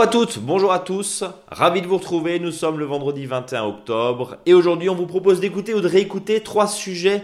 Bonjour à toutes, bonjour à tous, ravi de vous retrouver, nous sommes le vendredi 21 octobre et aujourd'hui on vous propose d'écouter ou de réécouter trois sujets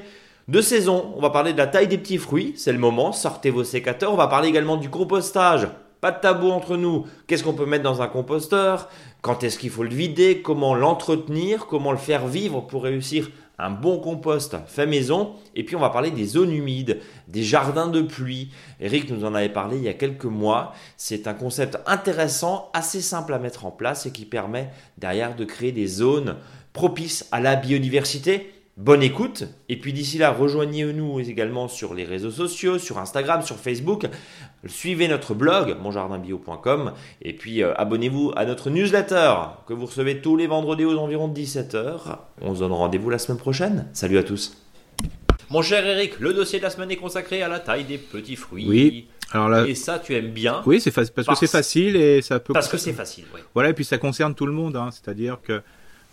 de saison. On va parler de la taille des petits fruits, c'est le moment, sortez vos sécateurs, on va parler également du compostage, pas de tabou entre nous, qu'est-ce qu'on peut mettre dans un composteur, quand est-ce qu'il faut le vider, comment l'entretenir, comment le faire vivre pour réussir un bon compost fait maison. Et puis on va parler des zones humides, des jardins de pluie. Eric nous en avait parlé il y a quelques mois. C'est un concept intéressant, assez simple à mettre en place et qui permet derrière de créer des zones propices à la biodiversité Bonne écoute. Et puis d'ici là, rejoignez-nous également sur les réseaux sociaux, sur Instagram, sur Facebook. Suivez notre blog, monjardinbio.com. Et puis euh, abonnez-vous à notre newsletter que vous recevez tous les vendredis aux environs de 17h. On se donne rendez-vous la semaine prochaine. Salut à tous. Mon cher Eric, le dossier de la semaine est consacré à la taille des petits fruits. Oui. Alors là, et ça, tu aimes bien. Oui, c'est parce, que c'est facile et ça peut. Parce que c'est facile, oui. Voilà, et puis ça concerne tout le monde. Hein. C'est-à-dire que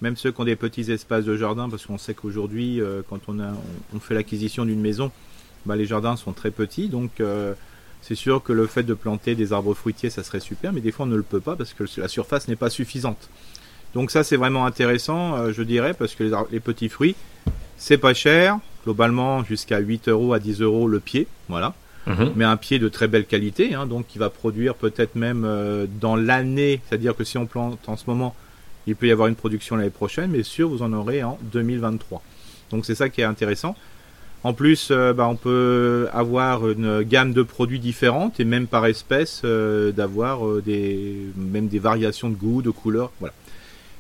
même ceux qui ont des petits espaces de jardin, parce qu'on sait qu'aujourd'hui, euh, quand on, a, on, fait l'acquisition d'une maison, bah, les jardins sont très petits, donc euh, c'est sûr que le fait de planter des arbres fruitiers, ça serait super, mais des fois on ne le peut pas parce que la surface n'est pas suffisante. Donc ça c'est vraiment intéressant, euh, je dirais, parce que les, petits fruits, c'est pas cher, globalement jusqu'à 8 euros à 10 euros le pied, voilà. Mhm. Mais un pied de très belle qualité, hein, donc qui va produire peut-être même dans l'année, c'est-à-dire que si on plante en ce moment il peut y avoir une production l'année prochaine, mais sûr, vous en aurez en 2023. Donc c'est ça qui est intéressant. En plus, euh, bah, on peut avoir une gamme de produits différentes et même par espèce euh, d'avoir euh, des même des variations de goût, de couleur.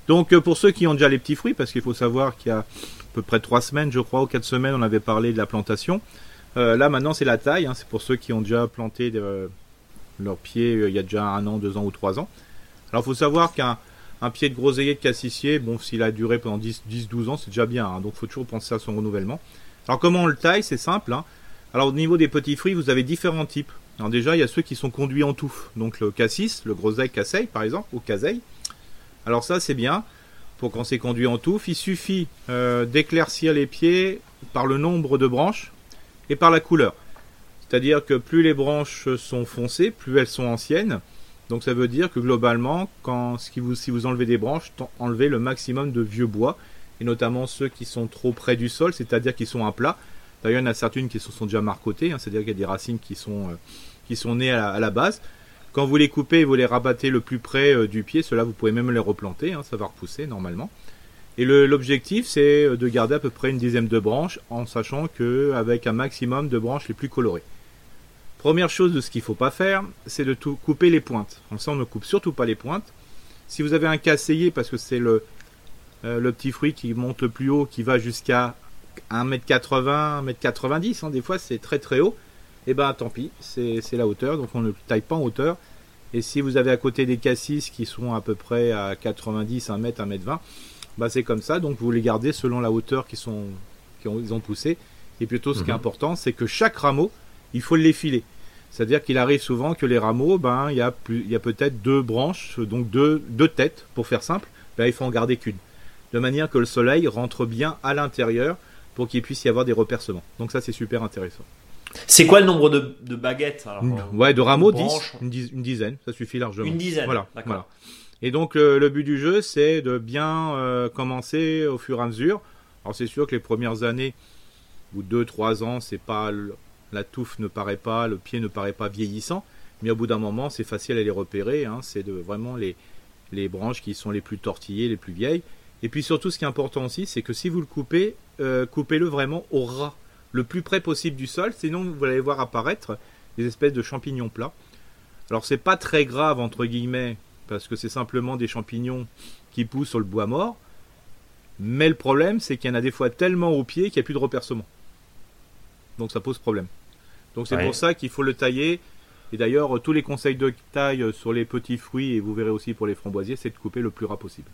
Donc pour ceux qui ont déjà les petits fruits, parce qu'il faut savoir qu'il y a à peu près trois semaines, je crois, ou quatre semaines, on avait parlé de la plantation. là maintenant c'est la taille, hein, c'est pour ceux qui ont déjà planté leurs pieds il y a déjà un an, deux ans ou trois ans. Alors il faut savoir qu'un un pied de groseillier de cassissier, bon, s'il a duré pendant 10-12 ans, c'est déjà bien. Hein, donc, il faut toujours penser à son renouvellement. Alors, comment on le taille? C'est simple. Hein. Alors, au niveau des petits fruits, vous avez différents types. Alors, déjà, il y a ceux qui sont conduits en touffe. Donc, le cassis, le groseille casseille, par exemple, ou caseille. Alors, ça, c'est bien. Pour quand c'est conduit en touffe, il suffit euh, d'éclaircir les pieds par le nombre de branches et par la couleur. C'est-à-dire que plus les branches sont foncées, plus elles sont anciennes, donc ça veut dire que globalement, quand, si, vous, si vous enlevez des branches, enlevez le maximum de vieux bois, notamment ceux qui sont trop près du sol, c'est-à-dire qui sont à plat. D'ailleurs, il y en a certaines qui sont, déjà marcotées, hein, c'est-à-dire qu'il y a des racines qui sont, euh, qui sont nées à la, base. Quand vous les coupez et vous les rabattez le plus près euh, du pied, cela vous pouvez même les replanter, hein, ça va repousser normalement. Et l'objectif, c'est euh, de garder à peu près une dizaine de branches, en sachant qu'avec un maximum de branches les plus colorées. Première chose de ce qu'il ne faut pas faire, c'est de tout couper les pointes. Comme ça, on ne coupe surtout pas les pointes. Si vous avez un casseillé, parce que c'est le, euh, le petit fruit qui monte le plus haut, qui va jusqu'à 1m80, 1m90, hein, des fois c'est très très haut, et eh ben tant pis, c'est la hauteur, donc on ne taille pas en hauteur. Et si vous avez à côté des cassis qui sont à peu près à 90, 1m, 1m20, bah c'est comme ça, donc vous les gardez selon la hauteur qu'ils sont, ont, ils ont poussé. Et plutôt, ce qui est mhm. important, c'est que chaque rameau, il faut l'effiler. C'est-à-dire qu'il arrive souvent que les rameaux, ben, il y a, a peut-être deux branches, donc deux, deux têtes, pour faire simple, ben, il faut en garder qu'une. De manière que le soleil rentre bien à l'intérieur pour qu'il puisse y avoir des repercements. Donc ça, c'est super intéressant. C'est quoi le nombre de, baguettes Ouais, de rameaux, 10, une, dizaine, ça suffit largement. Une dizaine, voilà. Et donc le, but du jeu, c'est de bien euh, commencer au fur et à mesure. Alors c'est sûr que les premières années, ou 2-3 ans, c'est pas la touffe ne paraît pas, le pied ne paraît pas vieillissant, mais au bout d'un moment, c'est facile à les repérer. Hein. c'est de, vraiment les, les branches qui sont les plus tortillées, les plus vieilles. Et puis surtout, ce qui est important aussi, c'est que si vous le coupez, euh, coupez-le vraiment au ras, le plus près possible du sol, sinon vous allez voir apparaître des espèces de champignons plats. Alors c'est pas très grave entre guillemets, parce que c'est simplement des champignons qui poussent sur le bois mort. Mais le problème, c'est qu'il y en a des fois tellement au pied qu'il n'y a plus de repercement. Donc ça pose problème. Donc c'est pour ça qu'il faut le tailler. Et d'ailleurs, tous les conseils de taille sur les petits fruits, et vous verrez aussi pour les framboisiers, c'est de couper le plus ras possible.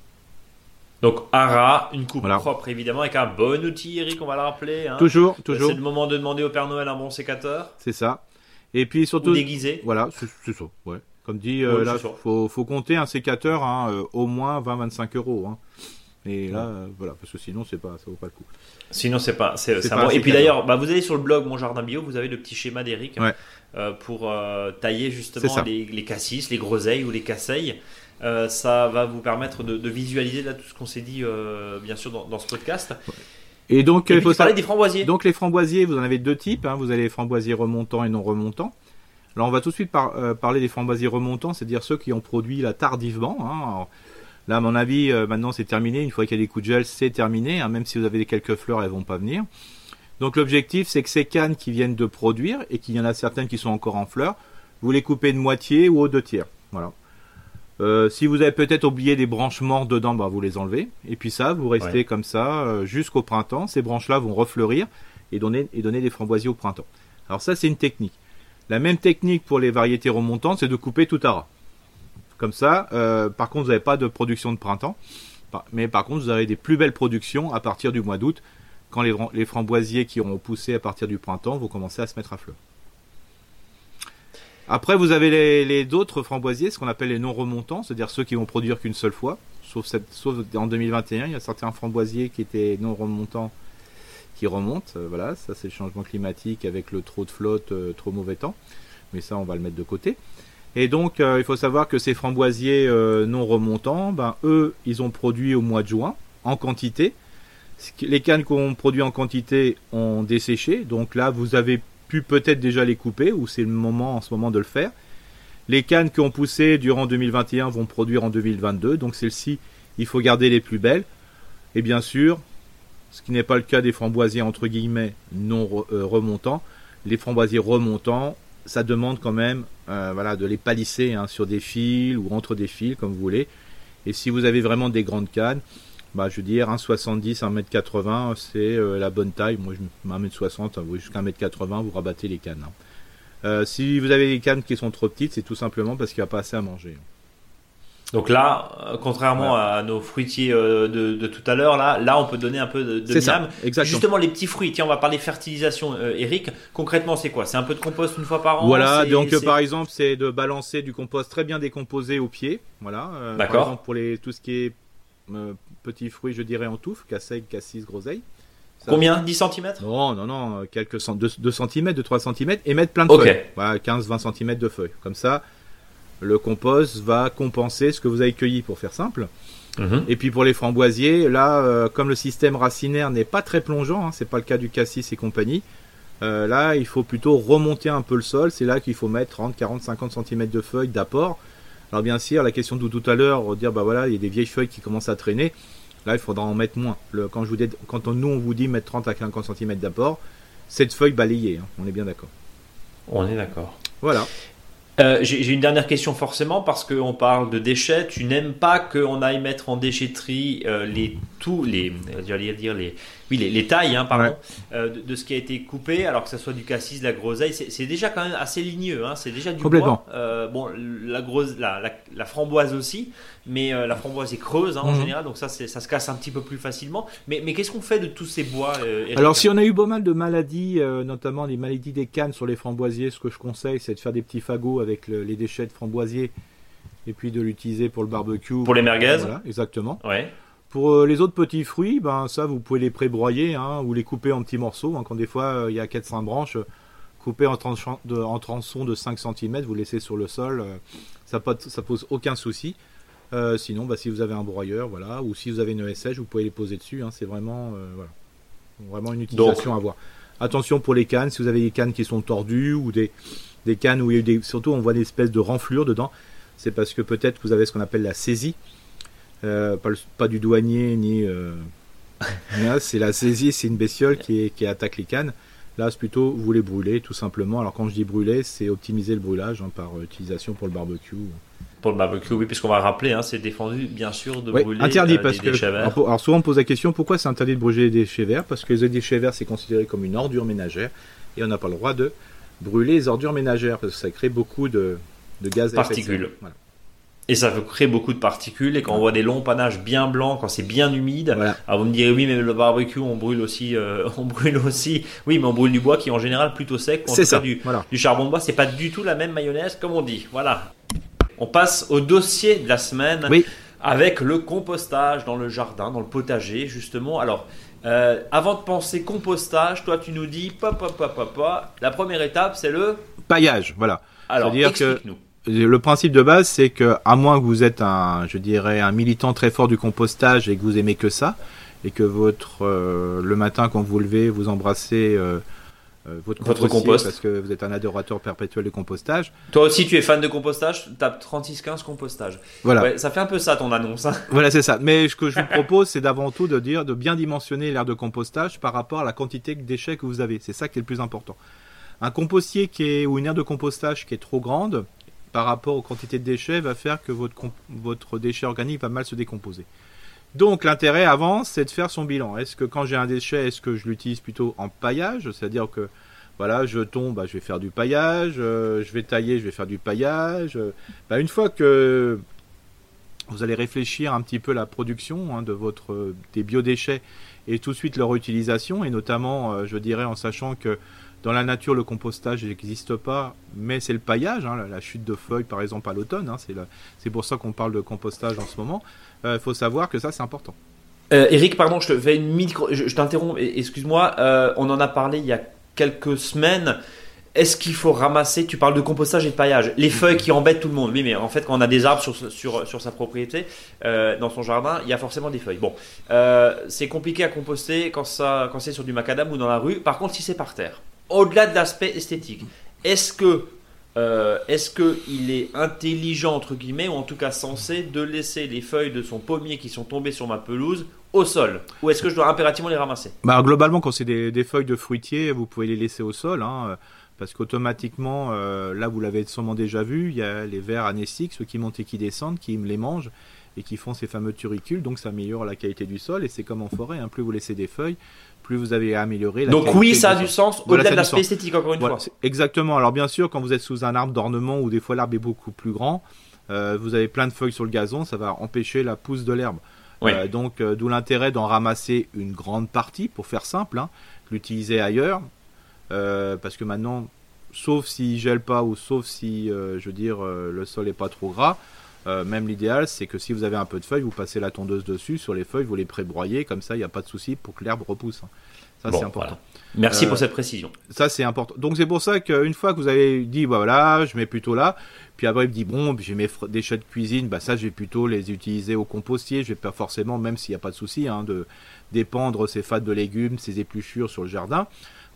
Donc ras, une coupe propre évidemment, avec un bon outil, Eric, on va le rappeler. Hein. Toujours, toujours. C'est le moment de demander au Père Noël un bon sécateur. C'est ça. Et puis surtout. Ou déguisé. Voilà, c'est ça. Ouais. Comme dit, euh, là, faut, faut compter un sécateur hein, euh, au moins 20-25 euros. Hein. Et là, euh, voilà, parce que sinon, c'est pas, ça vaut pas le coup. Sinon, c'est pas. c'est- bon. Et puis d'ailleurs, bah, vous allez sur le blog Mon Jardin Bio, vous avez le petit schéma d'Eric Ouais. pour tailler justement les cassis, les groseilles ou les casseilles. Euh, ça va vous permettre de, de visualiser là tout ce qu'on s'est dit, euh, bien sûr, dans, dans ce podcast. Et donc, Et il faut savoir- des framboisiers. Donc les framboisiers, vous en avez deux types. hein. Vous avez les framboisiers remontants et non remontants. Alors on va tout de suite par- euh, parler des framboisiers remontants, c'est-à-dire ceux qui ont produit là tardivement. hein. Alors, là, à mon avis, maintenant c'est terminé. Une fois qu'il y a des coups de gel, c'est terminé. hein. Même si vous avez quelques fleurs, elles vont pas venir. Donc l'objectif, c'est que ces cannes qui viennent de produire et qu'il y en a certaines qui sont encore en fleurs, vous les coupez de moitié ou aux deux tiers. Voilà. Euh, si vous avez peut-être oublié des branches mortes dedans, bah, vous les enlevez. Et puis ça, vous restez Ouais. comme ça euh, jusqu'au printemps. Ces branches-là vont refleurir et donner, et donner des framboisiers au printemps. Alors ça, c'est une technique. La même technique pour les variétés remontantes, c'est de couper tout à ras. Comme ça, euh, par contre, vous n'avez pas de production de printemps. Mais par contre, vous avez des plus belles productions à partir du mois d'août, quand les framboisiers qui auront poussé à partir du printemps vont commencer à se mettre à fleur. Après, vous avez les, autres framboisiers, ce qu'on appelle les non remontants, c'est-à-dire ceux qui vont produire qu'une seule fois. Sauf, en 2021, il y a certains framboisiers qui étaient non remontants qui remontent. Euh, voilà, ça c'est le changement climatique avec le trop de flotte, euh, trop mauvais temps. Mais ça, on va le mettre de côté. Et donc, euh, il faut savoir que ces framboisiers non remontants, ben, eux, ils ont produit au mois de juin en quantité. Les cannes qu'on produit en quantité ont desséché. Donc là, vous avez pu peut-être déjà les couper, ou c'est le moment en ce moment de le faire. Les cannes qui ont poussé durant 2021 vont produire en 2022. Donc celles-ci, il faut garder les plus belles. Et bien sûr, ce qui n'est pas le cas des framboisiers entre guillemets non euh, remontants. Les framboisiers remontants, ça demande quand même euh, voilà, de les palisser hein, sur des fils ou entre des fils, comme vous voulez. Et si vous avez vraiment des grandes cannes, bah, je veux dire 1,70, 1m80, c'est euh, la bonne taille. Moi, je 1m60, vous jusqu'à 1m80, vous rabattez les cannes. hein. Euh, si vous avez des cannes qui sont trop petites, c'est tout simplement parce qu'il n'y a pas assez à manger. Donc là, euh, contrairement à nos fruitiers de, de tout à l'heure, là, là, on peut donner un peu de, de ça. Justement, les petits fruits. Tiens, on va parler fertilisation, euh, Eric. Concrètement, c'est quoi? C'est un peu de compost une fois par an? Voilà, donc par exemple, c'est de balancer du compost très bien décomposé au pied. Voilà. euh, D'accord. Par exemple, pour les, tout ce qui est petits fruits, je dirais en touffe, casseille, cassis, groseille. Ça- Combien? 10 cm Non, non, non, euh, quelques cent, 2, cm, de 3 cm, et mettre plein de feuilles. Voilà, 15-20 cm de feuilles. Comme ça, le compost va compenser ce que vous avez cueilli, pour faire simple. Et puis pour les framboisiers, là, euh, comme le système racinaire n'est pas très plongeant, hein, c'est pas le cas du cassis et compagnie, euh, là, il faut plutôt remonter un peu le sol. C'est là qu'il faut mettre 30, 40, 50 cm de feuilles d'apport. Alors bien sûr, la question de tout à l'heure, dire bah voilà, il y a des vieilles feuilles qui commencent à traîner. Là, il faudra en mettre moins. Le, quand je vous dis, quand on- nous on vous dit mettre 30 à 50 cm d'apport, cette feuille balayée, hein, on est bien d'accord. On est d'accord. Voilà. Euh, J'ai j'ai une dernière question forcément parce qu'on parle de déchets. Tu n'aimes pas qu'on aille mettre en déchetterie euh, les tous les j'allais dire les oui les, les tailles hein, pardon Ouais. euh, de, de ce qui a été coupé alors que ça soit du cassis, de la groseille. C'est déjà quand même assez ligneux. Hein, c'est déjà du Complètement. bois. Euh, bon la grosse la, la, la framboise aussi, mais euh, la framboise est creuse hein, en Mhm. général donc ça ça se casse un petit peu plus facilement. Mais mais qu'est-ce qu'on fait de tous ces bois euh, Alors si on a eu pas mal de maladies, notamment les maladies des cannes sur les framboisiers, ce que je conseille, c'est de faire des petits fagots avec le- les déchets de framboisiers et puis de l'utiliser pour le barbecue. Pour les merguez Voilà, exactement. Ouais. Pour euh, les autres petits fruits, ben ça vous pouvez les pré-broyer hein, ou les couper en petits morceaux. hein, quand des fois euh, il y a 4-5 branches, euh, couper en, tranchant- de, en tronçons de 5 cm, vous laissez sur le sol, ça, ça pose aucun souci. Euh, sinon, bah, si vous avez un broyeur, voilà, ou si vous avez une ESH, vous pouvez les poser dessus. hein, c'est vraiment, euh, voilà, vraiment une utilisation à avoir. Attention pour les cannes, si vous avez des cannes qui sont tordues ou des, des cannes où il y a eu des, surtout on voit des espèces de renflures dedans, c'est parce que peut-être vous avez ce qu'on appelle la saisie, Euh, pas, le- pas du douanier ni. euh, c'est la saisie, c'est une bestiole qui, est- qui attaque les cannes. Là, c'est plutôt vous les brûlez tout simplement. Alors quand je dis brûler, c'est optimiser le brûlage hein, par euh, utilisation pour le barbecue. Pour le barbecue, oui, puisqu'on va rappeler, hein, c'est défendu bien sûr de brûler interdit euh, parce des que. déchets verts. Alors, souvent on me pose la question pourquoi c'est interdit de brûler les déchets verts? Parce que les déchets verts c'est considéré comme une ordure ménagère et on n'a pas le droit de brûler les ordures ménagères parce que ça crée beaucoup de, de gaz à effet de serre. Voilà. Et ça peut créer beaucoup de particules. Et quand on voit des longs panaches bien blancs, quand c'est bien humide, Voilà. alors vous me direz oui, mais le barbecue, on brûle aussi, euh, on brûle aussi. Oui, mais on brûle du bois qui est en général plutôt sec. C'est ça. Du, Voilà. du charbon de bois, c'est pas du tout la même mayonnaise comme on dit. Voilà. On passe au dossier de la semaine. Oui. avec le compostage dans le jardin, dans le potager, justement. Alors, euh, avant de penser compostage, toi, tu nous dis, pop, pop, pop, pop, pop. La première étape, c'est le paillage. Voilà. Alors, explique-nous. Le principe de base, c'est que, à moins que vous êtes un, je dirais, un militant très fort du compostage et que vous aimez que ça, et que votre, euh, le matin quand vous vous levez, vous embrassez euh, euh, votre, compost parce que vous êtes un adorateur perpétuel du compostage. Toi aussi, tu es fan de compostage, tape 3615 compostage. Voilà. ça fait un peu ça ton annonce. Hein. Voilà, c'est ça. Mais ce que je vous propose, c'est d'avant tout de dire, de bien dimensionner l'aire de compostage par rapport à la quantité de déchets que vous avez. C'est ça qui est le plus important. Un compostier qui est, ou une aire de compostage qui est trop grande par rapport aux quantités de déchets va faire que votre, déchet organique va mal se décomposer. Donc l'intérêt avant, c'est de faire son bilan. Est-ce que quand j'ai un déchet, est-ce que je l'utilise plutôt en paillage, c'est-à-dire que voilà, je tombe, bah, je vais faire du paillage, euh, je vais tailler, je vais faire du paillage. Bah, une fois que vous allez réfléchir un petit peu la production hein, de votre des biodéchets et tout de suite leur utilisation, et notamment, euh, je dirais, en sachant que dans la nature, le compostage n'existe pas, mais c'est le paillage, hein, la, chute de feuilles par exemple à l'automne. Hein, c'est pour ça qu'on parle de compostage en ce moment. Il faut savoir que ça, c'est important. Eric, pardon, je te une micro, je, t'interromps, excuse-moi. on en a parlé il y a quelques semaines. Est-ce qu'il faut ramasser, tu parles de compostage et de paillage, les feuilles qui embêtent tout le monde Oui, mais en fait, quand on a des arbres sur, sa propriété, euh, dans son jardin, il y a forcément des feuilles. Bon, euh, c'est compliqué à composter quand c'est sur du macadam ou dans la rue. Par contre, si c'est par terre, au-delà de l'aspect esthétique, est-ce que euh, est-ce qu'il est intelligent, entre guillemets, ou en tout cas censé, de laisser les feuilles de son pommier qui sont tombées sur ma pelouse au sol? Ou est-ce que je dois impérativement les ramasser? Bah, Globalement, quand c'est des, feuilles de fruitier, vous pouvez les laisser au sol. Hein, parce qu'automatiquement, euh, là vous l'avez sûrement déjà vu, il y a les vers anéstiques, ceux qui montent et qui descendent, qui les mangent et qui font ces fameux turicules, donc ça améliore la qualité du sol, et c'est comme en forêt, hein, plus vous laissez des feuilles, plus vous avez amélioré la Donc oui, ça a du sens, au-delà de l'aspect esthétique, encore une fois. Exactement, alors bien sûr, quand vous êtes sous un arbre d'ornement, où des fois l'arbre est beaucoup plus grand, euh, vous avez plein de feuilles sur le gazon, ça va empêcher la pousse de l'herbe. Euh, donc, euh, d'où l'intérêt d'en ramasser une grande partie, pour faire simple, hein, l'utiliser ailleurs, parce que maintenant, sauf s'il gèle pas ou sauf si, je veux dire, le sol est pas trop gras, même l'idéal, c'est que si vous avez un peu de feuilles, vous passez la tondeuse dessus, sur les feuilles, vous les prébroyez, comme ça, il n'y a pas de souci pour que l'herbe repousse. Ça, c'est important. Merci pour cette précision. Ça, c'est important. Donc, c'est pour ça qu'une fois que vous avez dit, bah, voilà, je mets plutôt là, puis après, il me dit, bon, j'ai mes déchets de cuisine, bah ça, je vais plutôt les utiliser au compostier. Je vais pas forcément, même s'il n'y a pas de souci, hein, de dépendre ces fats de légumes, ces épluchures sur le jardin.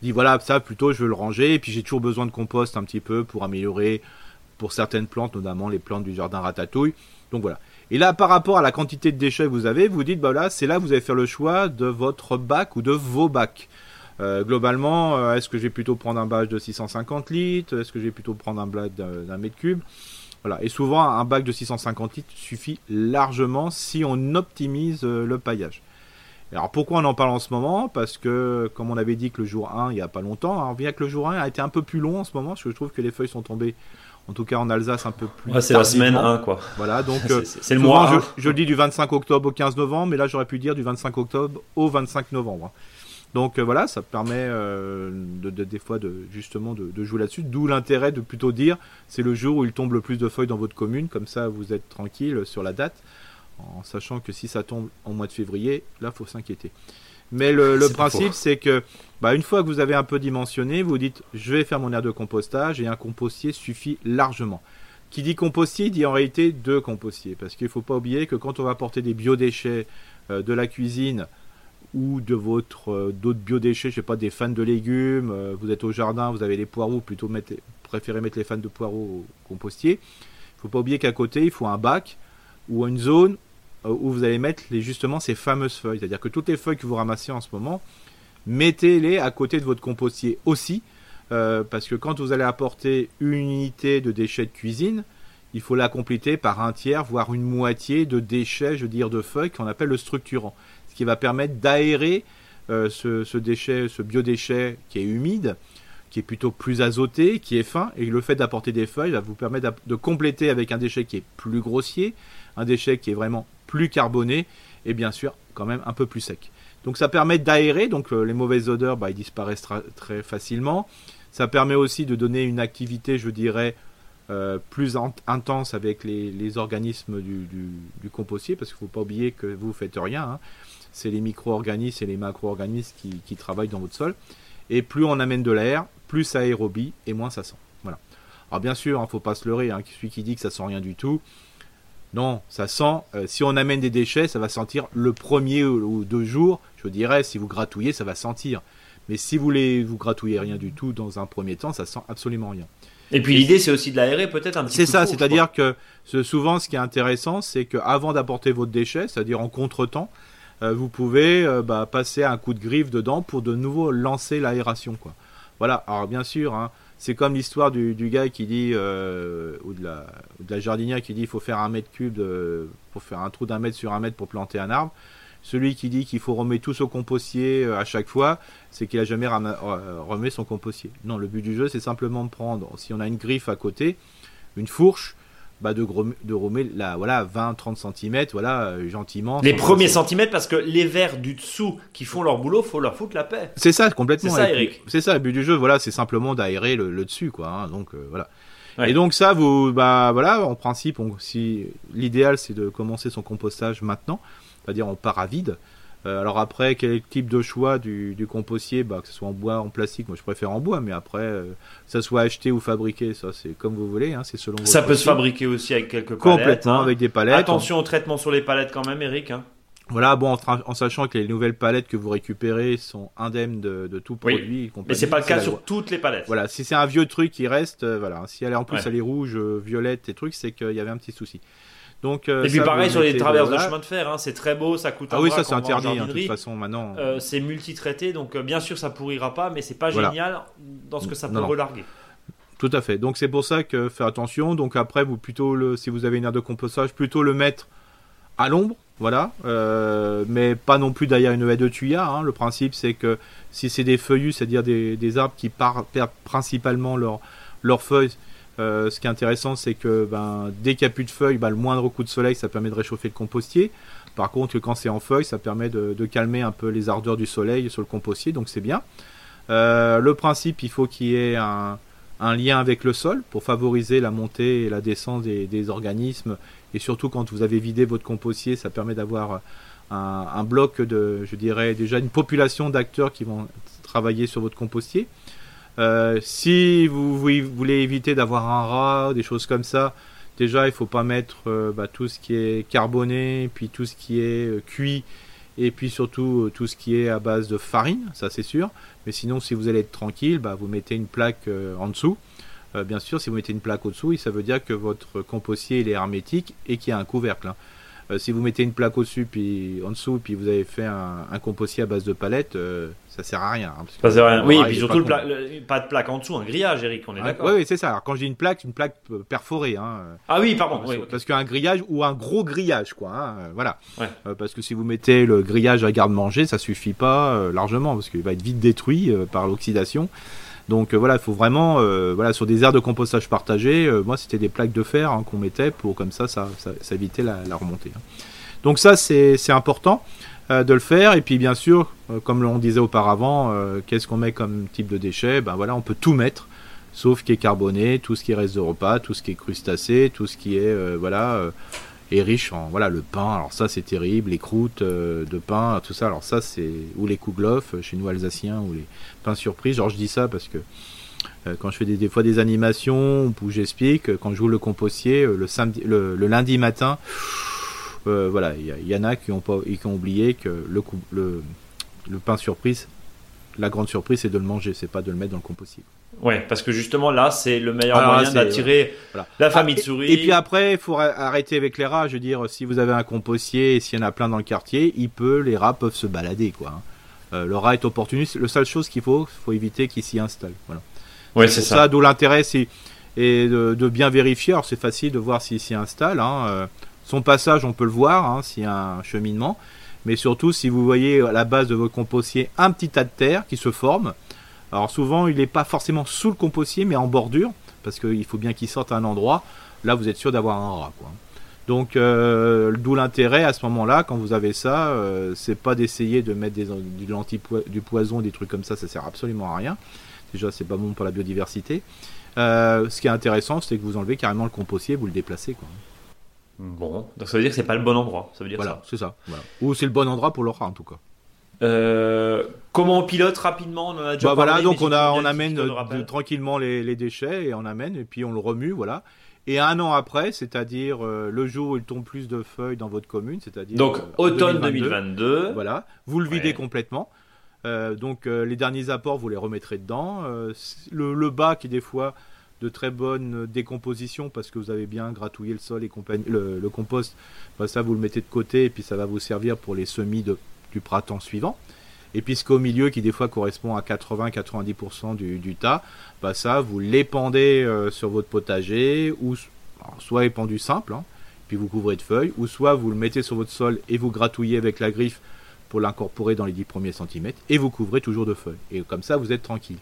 Il dit, voilà, ça, plutôt, je veux le ranger. Et puis, j'ai toujours besoin de compost un petit peu pour améliorer, pour certaines plantes, notamment les plantes du jardin ratatouille. Donc, voilà. Et là, par rapport à la quantité de déchets que vous avez, vous dites, bah là, c'est là que vous allez faire le choix de votre bac ou de vos bacs. Euh, globalement, euh, est-ce que je vais plutôt prendre un bac de 650 litres? Est-ce que je vais plutôt prendre un bac d'un mètre cube? Voilà. Et souvent, un bac de 650 litres suffit largement si on optimise euh, le paillage. Alors pourquoi on en parle en ce moment? Parce que, comme on avait dit que le jour 1, il n'y a pas longtemps, hein, on vient que le jour 1 a été un peu plus long en ce moment, parce que je trouve que les feuilles sont tombées, en tout cas en Alsace, un peu plus. Ouais, c'est la semaine 1, quoi. Voilà, donc. c'est le mois. Je, je, dis du 25 octobre au 15 novembre, mais là j'aurais pu dire du 25 octobre au 25 novembre. Donc euh, voilà, ça permet euh, de, des fois de justement de, jouer là-dessus. D'où l'intérêt de plutôt dire c'est le jour où il tombe le plus de feuilles dans votre commune, comme ça vous êtes tranquille sur la date, en sachant que si ça tombe en mois de février, là faut s'inquiéter. Mais le, principe c'est que bah, une fois que vous avez un peu dimensionné, vous dites je vais faire mon aire de compostage et un compostier suffit largement. Qui dit compostier dit en réalité deux compostiers, parce qu'il ne faut pas oublier que quand on va porter des biodéchets euh, de la cuisine ou de votre euh, d'autres biodéchets, je sais pas, des fans de légumes, euh, vous êtes au jardin, vous avez les poireaux, plutôt mettre, préférez mettre les fans de poireaux au compostier. Il faut pas oublier qu'à côté, il faut un bac ou une zone où vous allez mettre les, justement ces fameuses feuilles. C'est-à-dire que toutes les feuilles que vous ramassez en ce moment, mettez-les à côté de votre compostier aussi, parce que quand vous allez apporter une unité de déchets de cuisine, il faut la compléter par un tiers, voire une moitié de déchets, je veux dire, de feuilles qu'on appelle le structurant ce qui va permettre d'aérer euh, ce, déchet, ce biodéchet qui est humide, qui est plutôt plus azoté, qui est fin, et le fait d'apporter des feuilles va vous permettre de compléter avec un déchet qui est plus grossier, un déchet qui est vraiment plus carboné, et bien sûr quand même un peu plus sec. Donc ça permet d'aérer, donc euh, les mauvaises odeurs bah, disparaissent très facilement. Ça permet aussi de donner une activité, je dirais, euh, plus intense avec les, organismes du, compostier, parce qu'il ne faut pas oublier que vous ne faites rien. Hein. C'est les micro-organismes et les macro-organismes qui, travaillent dans votre sol. Et plus on amène de l'air, plus ça aérobie et moins ça sent. Voilà. Alors bien sûr, il hein, ne faut pas se leurrer. Hein, celui qui dit que ça sent rien du tout, non, ça sent. Euh, si on amène des déchets, ça va sentir le premier ou deux jours. Je dirais, si vous gratouillez, ça va sentir. Mais si vous voulez vous gratouillez rien du tout dans un premier temps, ça sent absolument rien. Et puis l'idée, c'est aussi de l'aérer peut-être un petit peu. C'est ça, c'est-à-dire que souvent, ce qui est intéressant, c'est qu'avant d'apporter votre déchet, c'est-à-dire en contretemps, euh, vous pouvez euh, bah, passer un coup de griffe dedans pour de nouveau lancer l'aération. Quoi. Voilà, alors bien sûr, hein, c'est comme l'histoire du, gars qui dit, euh, ou, de la, de la, jardinière qui dit il faut faire un mètre cube, pour faire un trou d'un mètre sur un mètre pour planter un arbre. Celui qui dit qu'il faut remettre tout son compostier à chaque fois, c'est qu'il a jamais remis son compostier. Non, le but du jeu, c'est simplement de prendre, si on a une griffe à côté, une fourche, bah de, de voilà, 20-30 cm, voilà, euh, gentiment. Les premiers centimètres, parce que les vers du dessous qui font leur boulot, faut leur foutre la paix. C'est ça, complètement. C'est ça, Eric. C'est ça, le but du jeu, voilà, c'est simplement d'aérer le, dessus, quoi. Hein, donc, euh, voilà. Et donc ça, vous, bah voilà, en principe, si l'idéal c'est de commencer son compostage maintenant, c'est-à-dire on part à vide. Euh, alors après, quel type de choix du, compostier? Bah, Que ce soit en bois, en plastique, moi je préfère en bois, mais après, euh, que ça soit acheté ou fabriqué, ça c'est comme vous voulez, hein, c'est selon Ça peut se fabriquer aussi avec quelques palettes. Complètement, hein. avec des palettes. Attention au traitement sur les palettes quand même, Eric. Hein. Voilà, bon, en, sachant que les nouvelles palettes que vous récupérez sont indemnes de, tout produit. Oui. Mais c'est pas le cas sur toutes les palettes. Voilà, si c'est un vieux truc qui reste, euh, voilà, si elle est en plus elle est rouge, violette et trucs, c'est qu'il y avait un petit souci. Donc, euh, et puis pareil sur les traverses de chemin de fer, hein, c'est très beau, ça coûte ah un Ah oui, ça c'est interdit hein, de toute façon maintenant. Euh, c'est multitraité, donc euh, bien sûr ça pourrira pas, mais c'est pas génial dans ce que ça peut relarguer. Tout à fait. Donc c'est pour ça que faire attention. Donc après, vous plutôt le, si vous avez une aire de compostage, plutôt le mettre à l'ombre, voilà, mais pas non plus derrière une haie de tuya. Hein. Le principe c'est que si c'est des feuillus, c'est-à-dire des, arbres qui perdent principalement leurs feuilles euh, ce qui est intéressant, c'est que ben, dès qu'il n'y a plus de feuilles, ben, le moindre coup de soleil, ça permet de réchauffer le compostier. Par contre, quand c'est en feuilles, ça permet de, calmer un peu les ardeurs du soleil sur le compostier, donc c'est bien. Euh, le principe, il faut qu'il y ait un, lien avec le sol pour favoriser la montée et la descente des, organismes. Et surtout, quand vous avez vidé votre compostier, ça permet d'avoir un, un, bloc de, je dirais, déjà une population d'acteurs qui vont travailler sur votre compostier. Euh, si vous, voulez éviter d'avoir un rat, des choses comme ça, déjà il faut pas mettre euh, bah, tout ce qui est carboné, puis tout ce qui est euh, cuit, et puis surtout tout ce qui est à base de farine, ça c'est sûr. Mais sinon, si vous allez être tranquille, bah, vous mettez une plaque en dessous. bien sûr, si vous mettez une plaque au-dessous, ça veut dire que votre compostier est hermétique et qu'il y a un couvercle. Hein. Euh, si vous mettez une plaque au-dessus, puis en dessous, puis vous avez fait un, compostier à base de palettes, euh, ça sert à rien. Hein, ça sert à rien. Oui, et puis surtout, pas, pas, de plaque en dessous, un grillage, Eric, on est d'accord Oui, c'est ça. Alors, quand je dis une plaque, une plaque euh, perforée. Hein, ah oui, pardon. Parce, qu'un grillage ou un gros grillage, quoi. Hein, voilà. parce que si vous mettez le grillage à garde-manger, ça suffit pas largement, parce qu'il va être vite détruit par l'oxydation. Donc euh, voilà, il faut vraiment, euh, voilà, sur des aires de compostage partagées, euh, moi c'était des plaques de fer hein, qu'on mettait pour comme ça, ça, ça, évitait la, remontée. Hein. Donc ça c'est important de le faire. Et puis bien sûr, comme on disait auparavant, qu'est-ce qu'on met comme type de déchets? Ben voilà, on peut tout mettre, sauf qui est carboné, tout ce qui reste de repas, tout ce qui est crustacé, tout ce qui est voilà riche en voilà le pain. Alors ça c'est terrible, les croûtes euh, de pain, tout ça. Alors ça c'est ou les kouglof chez nous alsaciens ou les pains surprises. Genre je dis ça parce que euh, quand je fais des, fois des animations où j'explique, quand je joue le compostier euh, le samedi, le, lundi matin, voilà, il y, en a qui ont pas, qui ont oublié que le, le, le pain surprise, la grande surprise c'est de le manger, c'est pas de le mettre dans le compostier. Ouais, parce que justement là, c'est le meilleur moyen d'attirer la famille de ah, souris. Et, puis après, il faut arrêter avec les rats. Je veux dire, si vous avez un compostier et s'il y en a plein dans le quartier, il peut, les rats peuvent se balader, quoi. Hein. Euh, le rat est opportuniste. La seule chose qu'il faut, faut éviter qu'il s'y installe. Voilà. Ouais, c'est ça. D'où l'intérêt, c'est et de, bien vérifier. Alors c'est facile de voir s'il s'y installe. Hein. Euh, son passage, on peut le voir hein, s'il y a un cheminement. Mais surtout, si vous voyez à la base de votre compostier un petit tas de terre qui se forme, alors souvent, il n'est pas forcément sous le compostier, mais en bordure, parce qu'il faut bien qu'il sorte à un endroit. Là, vous êtes sûr d'avoir un rat. Quoi. Donc, euh, d'où l'intérêt à ce moment-là, quand vous avez ça, euh, c'est pas d'essayer de mettre des, du, du poison, des trucs comme ça, ça sert absolument à rien. Déjà, c'est pas bon pour la biodiversité. ce qui est intéressant, c'est que vous enlevez carrément le compostier, vous le déplacez. Quoi. Bon, donc ça veut dire que c'est pas le bon endroit. Ça veut dire voilà, c'est ça. Ou c'est le bon endroit pour le rat en tout cas. Euh, comment on pilote rapidement On en a déjà bah voilà, donc on, a, on amène tranquillement les, déchets et on amène et puis on le remue, voilà. Et un an après, c'est-à-dire euh, le jour où il tombe plus de feuilles dans votre commune, c'est-à-dire donc euh, automne 2022, voilà, vous le videz complètement. donc les derniers apports, vous les remettrez dedans. Le, le, bas qui des fois de très bonne décomposition parce que vous avez bien gratouillé le sol et compagnie, le, compost, bah, ça vous le mettez de côté et puis ça va vous servir pour les semis de, du printemps suivant. Et puis ce qu'au milieu, qui des fois correspond à 80-90% du, tas, bah ça vous l'épandez euh, sur votre potager, ou soit épandu simple, hein, puis vous couvrez de feuilles, ou soit vous le mettez sur votre sol et vous gratouillez avec la griffe pour l'incorporer dans les 10 premiers centimètres, et vous couvrez toujours de feuilles. Et comme ça, vous êtes tranquille.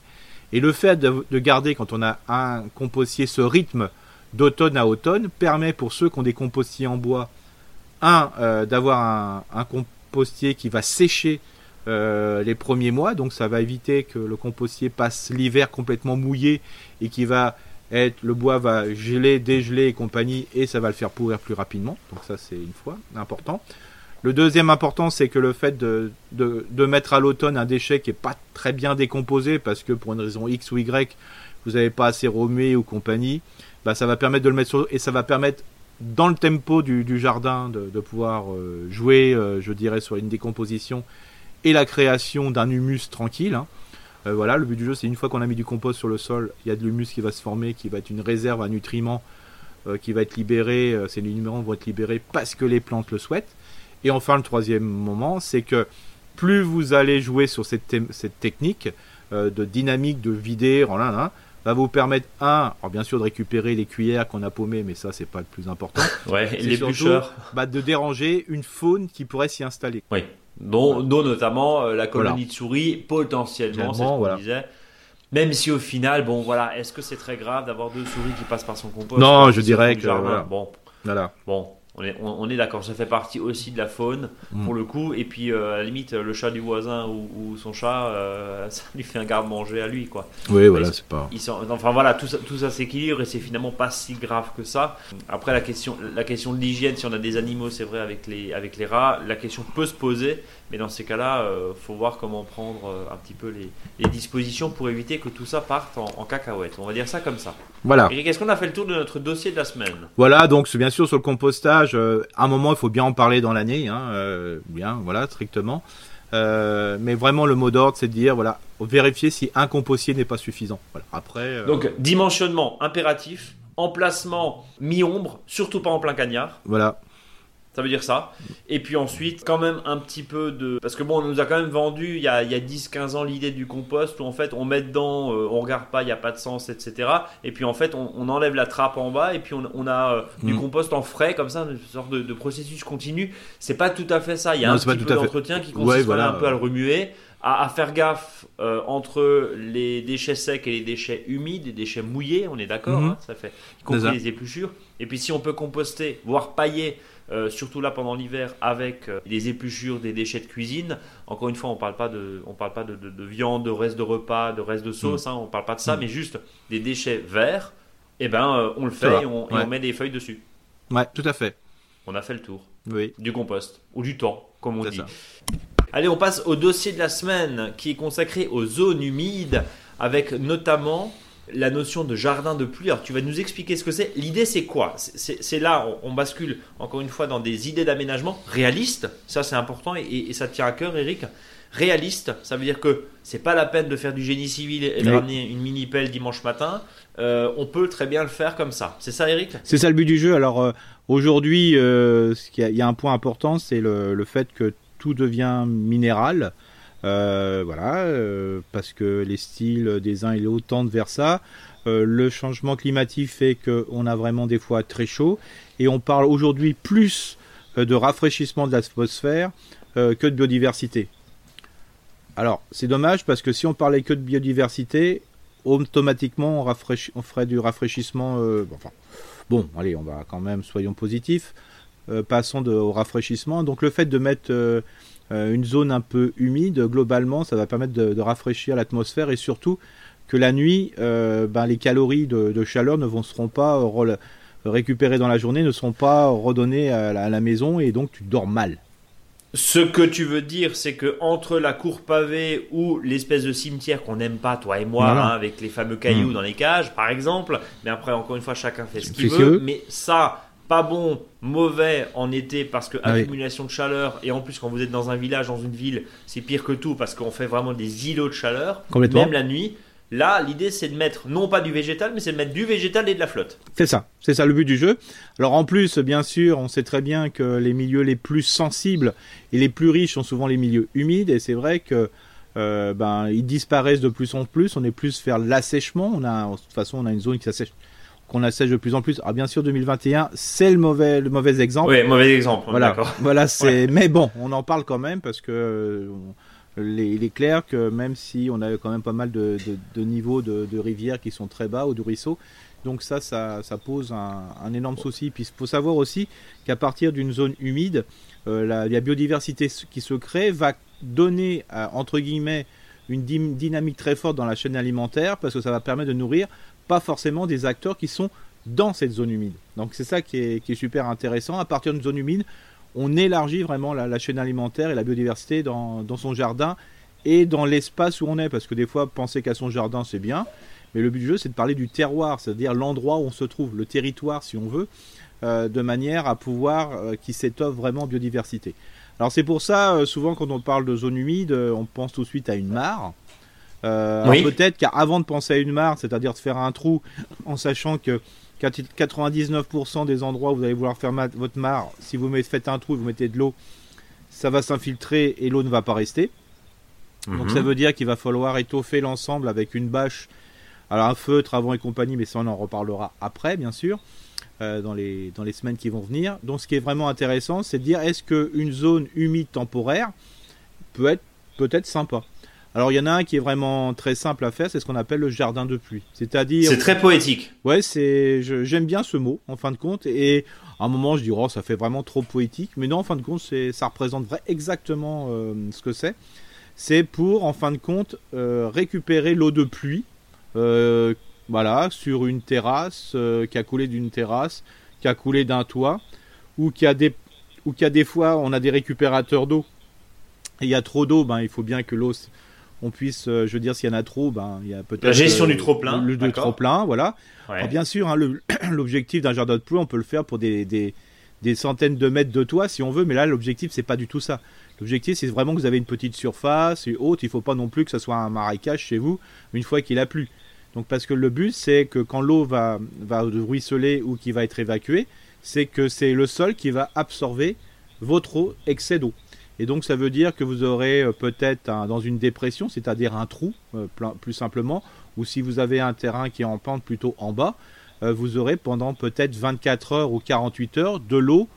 Et le fait de, garder, quand on a un compostier, ce rythme d'automne à automne, permet pour ceux qui ont des compostiers en bois, un, euh, d'avoir un, compostier qui va sécher euh, les premiers mois, donc ça va éviter que le compostier passe l'hiver complètement mouillé et qui va être, le bois va geler, dégeler et compagnie, et ça va le faire pourrir plus rapidement. Donc ça c'est une fois important. Le deuxième important, c'est que le fait de, de, mettre à l'automne un déchet qui n'est pas très bien décomposé, parce que pour une raison X ou Y, vous n'avez pas assez remué ou compagnie, bah, ça va permettre de le mettre sur et ça va permettre dans le tempo du, jardin de, pouvoir euh, jouer, euh, je dirais, sur une décomposition et la création d'un humus tranquille. Hein. Euh, voilà, le but du jeu, c'est une fois qu'on a mis du compost sur le sol, il y a de l'humus qui va se former, qui va être une réserve à nutriments qui va être libérée. ces nutriments vont être libérés parce que les plantes le souhaitent. Et enfin, le troisième moment, c'est que plus vous allez jouer sur cette, technique de dynamique, de vider, en là, va vous permettre, un, alors bien sûr de récupérer les cuillères qu'on a paumées, mais ça, c'est pas le plus important. ouais, les bûcheurs. Bah, de déranger une faune qui pourrait s'y installer. Oui. Dont, notamment euh, la colonie de souris, potentiellement, c'est ce qu'on disait. Même si au final, bon voilà, est-ce que c'est très grave d'avoir deux souris qui passent par son compost? Non, je dirais que. Bon, voilà. Bon, on est, on, est d'accord, ça fait partie aussi de la faune mm. pour le coup. Et puis euh, à la limite, le chat du voisin ou, son chat, euh, ça lui fait un garde-manger à lui, quoi. Oui, voilà, c'est pas. enfin voilà, tout ça, tout ça s'équilibre et c'est finalement pas si grave que ça. Après la question, la question de l'hygiène, si on a des animaux, c'est vrai avec les, avec les rats, la question peut se poser. Mais dans ces cas-là, euh, faut voir comment prendre euh, un petit peu les, les, dispositions pour éviter que tout ça parte en, en, cacahuète. On va dire ça comme ça. Voilà. Et qu'est-ce qu'on a fait le tour de notre dossier de la semaine? Voilà, donc bien sûr sur le compostage, euh, à un moment il faut bien en parler dans l'année, hein, euh, bien, voilà, strictement. Euh, mais vraiment le mot d'ordre, c'est de dire voilà, vérifier si un compostier n'est pas suffisant. Voilà. Après. Donc dimensionnement impératif, emplacement mi-ombre, surtout pas en plein cagnard. Voilà. Ça veut dire ça. Et puis ensuite, quand même un petit peu de... Parce que bon, on nous a quand même vendu il y a, 10-15 ans l'idée du compost où en fait on met dedans, euh, on regarde pas, il n'y a pas de sens, etc. Et puis en fait on, enlève la trappe en bas et puis on, a euh, du mm. compost en frais comme ça, une sorte de, processus continu. C'est pas tout à fait ça. Il y a un petit peu d'entretien qui consiste un peu à le remuer. À, faire gaffe euh, entre les déchets secs et les déchets humides, les déchets mouillés, on est d'accord, mm-hmm. hein, ça fait y compris les épluchures. Et puis si on peut composter, voire pailler euh, surtout là pendant l'hiver avec euh, des épluchures, des déchets de cuisine. Encore une fois, on parle pas de, on parle pas de, viande, de reste de repas, de reste de sauce, mm. hein, on parle pas de ça, mm. mais juste des déchets verts. Et eh ben, euh, on le fait et on, met des feuilles dessus. Ouais, tout à fait. On a fait le tour. Oui. Du compost ou du temps, comme on dit. Allez, on passe au dossier de la semaine qui est consacré aux zones humides, avec notamment la notion de jardin de pluie. Alors tu vas nous expliquer ce que c'est. L'idée c'est quoi C'est là, on, bascule encore une fois dans des idées d'aménagement réalistes. Ça c'est important et, ça tient à cœur, Eric. Réaliste, ça veut dire que c'est pas la peine de faire du génie civil et de ramener une mini pelle dimanche matin. Euh, on peut très bien le faire comme ça. C'est ça, Eric? C'est ça le but du jeu. Alors euh, aujourd'hui, euh, il y, a un point important, c'est le, fait que tout devient minéral. Euh, voilà, euh, parce que les styles des uns et des autres tendent vers ça. Euh, le changement climatique fait qu'on a vraiment des fois très chaud et on parle aujourd'hui plus de rafraîchissement de l'atmosphère que de biodiversité. Alors, c'est dommage parce que si on parlait que de biodiversité, automatiquement on, on ferait du rafraîchissement. bon, allez, on va quand même, soyons positifs. passons au rafraîchissement. Donc, le fait de mettre une zone un peu humide, globalement, ça va permettre de, rafraîchir l'atmosphère et surtout que la nuit, ben, les calories de, chaleur ne vont, seront pas récupérées dans la journée, ne seront pas redonnées à la maison et donc tu dors mal. Ce que tu veux dire, c'est que entre la cour pavée ou l'espèce de cimetière qu'on n'aime pas, toi et moi, hein, avec les fameux cailloux mm. dans les cages, par exemple, mais après, encore une fois, chacun fait ce qu'il veut, mais ça, pas bon, mauvais en été parce que ah accumulation de chaleur et en plus quand vous êtes dans un village, dans une ville, c'est pire que tout parce qu'on fait vraiment des îlots de chaleur, même la nuit. Là, l'idée, c'est de mettre non pas du végétal, mais c'est de mettre du végétal et de la flotte. C'est ça, c'est ça le but du jeu. Alors en plus, bien sûr, on sait très bien que les milieux les plus sensibles et les plus riches sont souvent les milieux humides, et c'est vrai que euh, ben ils disparaissent de plus en plus. On est plus vers l'assèchement. On a, de toute façon, on a une zone qui s'assèche qu'on assèche de plus en plus. Alors bien sûr, 2021, c'est le mauvais, le mauvais exemple. Oui, mauvais exemple. Voilà, voilà, c'est. Mais bon, on en parle quand même parce que il est clair que même si on a quand même pas mal de, niveaux de, rivières qui sont très bas ou de ruisseaux, donc ça, ça, pose un, énorme souci. Puis il faut savoir aussi qu'à partir d'une zone humide, euh, la, biodiversité qui se crée va donner, entre guillemets, une dynamique très forte dans la chaîne alimentaire parce que ça va permettre de nourrir pas forcément des acteurs qui sont dans cette zone humide. Donc c'est ça qui est, super intéressant. À partir d'une zone humide, on élargit vraiment la, chaîne alimentaire et la biodiversité dans, son jardin et dans l'espace où on est. Parce que des fois, penser qu'à son jardin, c'est bien. Mais le but du jeu, c'est de parler du terroir, c'est-à-dire l'endroit où on se trouve, le territoire, si on veut, euh, de manière à pouvoir euh, qui s'étoffe vraiment biodiversité. Alors c'est pour ça, euh, souvent quand on parle de zone humide, on pense tout de suite à une mare. Peut-être qu'avant de penser à une mare, c'est-à-dire de faire un trou en sachant que 99% des endroits où vous allez vouloir faire votre mare, si vous faites un trou et vous mettez de l'eau, ça va s'infiltrer et l'eau ne va pas rester. Donc ça mhm. veut dire qu'il va falloir étoffer l'ensemble avec une bâche, alors un feutre avant et compagnie, mais ça on en reparlera après bien sûr, euh, dans, les, dans les semaines qui vont venir. Donc ce qui est vraiment intéressant, c'est de dire est-ce qu'une zone humide temporaire peut être peut-être sympa? Alors il y en a un qui est vraiment très simple à faire, c'est ce qu'on appelle le jardin de pluie. C'est-à-dire. C'est très poétique. Ouais, c'est. J'aime bien ce mot en fin de compte et à un moment je dis oh ça fait vraiment trop poétique, mais non en fin de compte c'est ça représente vrai, exactement euh, ce que c'est. C'est pour en fin de compte euh, récupérer l'eau de pluie, euh, voilà, sur une terrasse qui a coulé d'une terrasse, qui a coulé d'un toit, ou qui a des ou qui a des fois on a des récupérateurs d'eau. Et il y a trop d'eau, ben il faut bien que l'eau on puisse, euh, je veux dire, s'il y en a trop, ben, il y a peut-être. La gestion du trop plein. Le, du trop plein, voilà. bien sûr, hein, l'objectif d'un jardin de pluie, on peut le faire pour des, des, des, centaines de mètres de toit si on veut, mais là, l'objectif, c'est pas du tout ça. L'objectif, c'est vraiment que vous avez une petite surface et haute. Il faut pas non plus que ce soit un marécage chez vous une fois qu'il a plu. Donc, parce que le but, c'est que quand l'eau va, va ruisseler ou qui va être évacuée, c'est que c'est le sol qui va absorber votre eau, excès d'eau. Et donc ça veut dire que vous aurez euh, peut-être dans une dépression, c'est-à-dire un trou, euh, plus simplement, ou si vous avez un terrain qui est en pente plutôt en bas, euh, vous aurez pendant peut-être 24 heures ou 48 heures de l'eau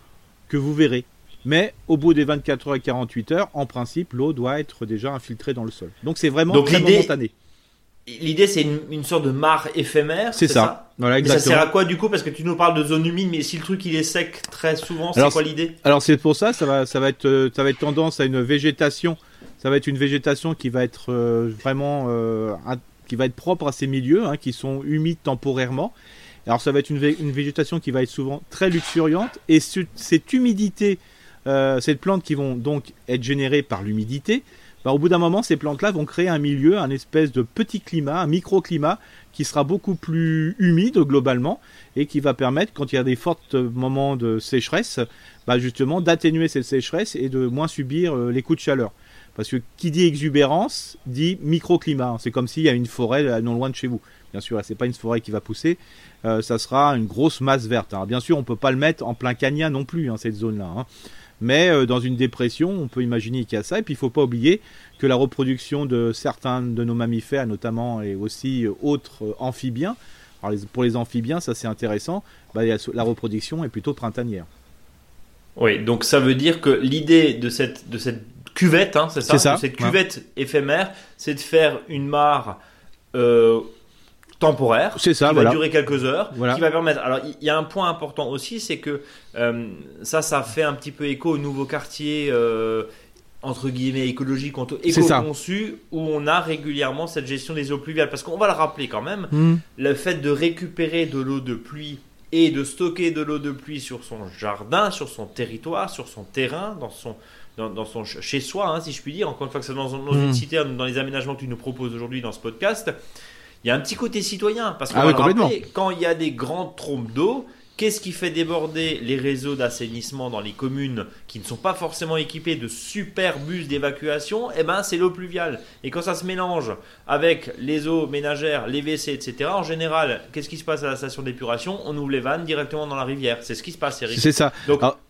que vous verrez. Mais au bout des 24 heures et 48 heures, en principe, l'eau doit être déjà infiltrée dans le sol. Donc c'est vraiment très momentané. L'idée, c'est une, sorte de mare éphémère. C'est ça. Voilà, exactement. ça sert à quoi du coup? Parce que tu nous parles de zone humide, mais si le truc il est sec très souvent, c'est quoi l'idée? Alors c'est pour ça, ça va, ça va être, euh, ça va être tendance à une végétation. Ça va être une végétation qui va être euh, vraiment, euh, qui va être propre à ces milieux, hein, qui sont humides temporairement. Alors ça va être une, une, végétation qui va être souvent très luxuriante et cette humidité, cette plante qui vont donc être générées par l'humidité, bah, au bout d'un moment, ces plantes-là vont créer un milieu, un espèce de petit climat, un microclimat qui sera beaucoup plus humide globalement et qui va permettre, quand il y a des forts moments de sécheresse, bah, justement d'atténuer cette sécheresse et de moins subir euh, les coups de chaleur. Parce que qui dit exubérance dit microclimat. C'est comme s'il y a une forêt euh, non loin de chez vous. Bien sûr, c'est pas une forêt qui va pousser, euh, ça sera une grosse masse verte. Alors bien sûr, on peut pas le mettre en plein canyon non plus, hein, cette zone-là. Hein. Mais euh, dans une dépression, on peut imaginer qu'il y a ça. Et puis il ne faut pas oublier que la reproduction de certains de nos mammifères, notamment et aussi euh, autres euh, amphibiens, alors pour les amphibiens, ça c'est intéressant, bah, la reproduction est plutôt printanière. Oui, donc ça veut dire que l'idée de cette, de cette cuvette, hein, c'est ça, cette cuvette éphémère, c'est de faire une mare temporaire, c'est ça, qui va durer quelques heures, qui va permettre. Alors il y, a un point important aussi, c'est que euh, ça, ça fait un petit peu écho au nouveau quartier. Euh, entre guillemets écologique, éco-conçu, où on a régulièrement cette gestion des eaux pluviales. Parce qu'on va le rappeler quand même, hmm. le fait de récupérer de l'eau de pluie et de stocker de l'eau de pluie sur son jardin, sur son territoire, sur son terrain, dans son, dans, son chez soi, hein, si je puis dire. Encore une fois que c'est dans, dans une hmm. citerne, dans les aménagements que tu nous proposes aujourd'hui dans ce podcast, il y a un petit côté citoyen. Parce que ah quand il y a des grandes trompes d'eau, Qu'est-ce qui fait déborder les réseaux d'assainissement dans les communes qui ne sont pas forcément équipés de super bus d'évacuation? Eh ben, c'est l'eau pluviale. Et quand ça se mélange avec les eaux ménagères, les WC, etc., en général, qu'est-ce qui se passe à la station d'épuration? On ouvre les vannes directement dans la rivière. C'est ce qui se passe, Eric. C'est ça.